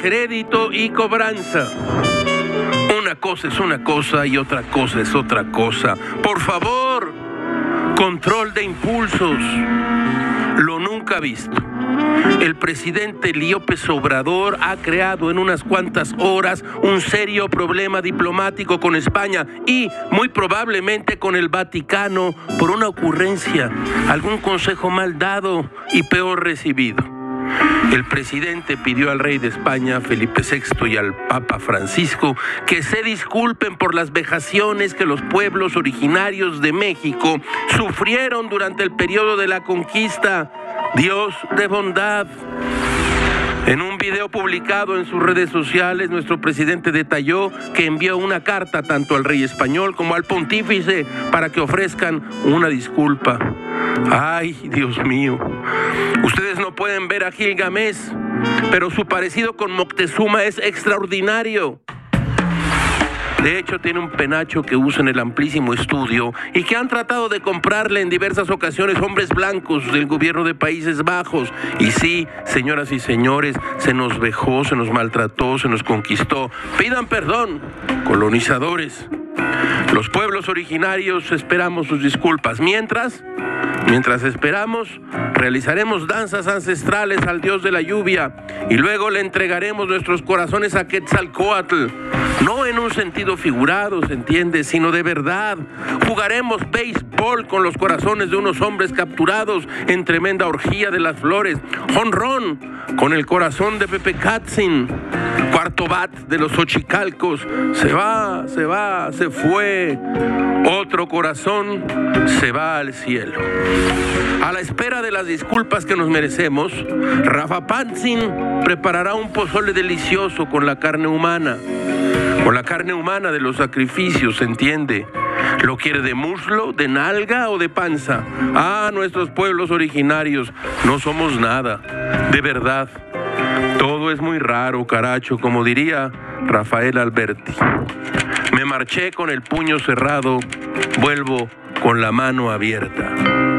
crédito y cobranza. Una cosa es una cosa y otra cosa es otra cosa. Por favor, control de impulsos. Lo nunca visto. El presidente López Obrador ha creado en unas cuantas horas un serio problema diplomático con España y muy probablemente con el Vaticano por una ocurrencia, algún consejo mal dado y peor recibido. El presidente pidió al rey de España, Felipe VI, y al Papa Francisco que se disculpen por las vejaciones que los pueblos originarios de México sufrieron durante el periodo de la conquista. Dios de bondad. En un video publicado en sus redes sociales, nuestro presidente detalló que envió una carta tanto al rey español como al pontífice para que ofrezcan una disculpa. Ay, Dios mío. Ustedes no pueden ver a Gilgamesh, pero su parecido con Moctezuma es extraordinario. De hecho, tiene un penacho que usa en el amplísimo estudio y que han tratado de comprarle en diversas ocasiones hombres blancos del gobierno de Países Bajos. Y sí, señoras y señores, se nos vejó, se nos maltrató, se nos conquistó. Pidan perdón, colonizadores. Los pueblos originarios esperamos sus disculpas. Mientras, mientras esperamos, realizaremos danzas ancestrales al dios de la lluvia y luego le entregaremos nuestros corazones a Quetzalcoatl. No en un sentido figurado, se entiende, sino de verdad. Jugaremos béisbol con los corazones de unos hombres capturados en tremenda orgía de las flores. Honrón con el corazón de Pepe Katzin. Cuarto bat de los ochicalcos. Se va, se va, se fue. Otro corazón se va al cielo. A la espera de las disculpas que nos merecemos, Rafa Panzin preparará un pozole delicioso con la carne humana. Con la carne humana de los sacrificios, ¿se entiende? ¿Lo quiere de muslo, de nalga o de panza? Ah, nuestros pueblos originarios, no somos nada, de verdad. Todo es muy raro, caracho, como diría Rafael Alberti. Me marché con el puño cerrado, vuelvo con la mano abierta.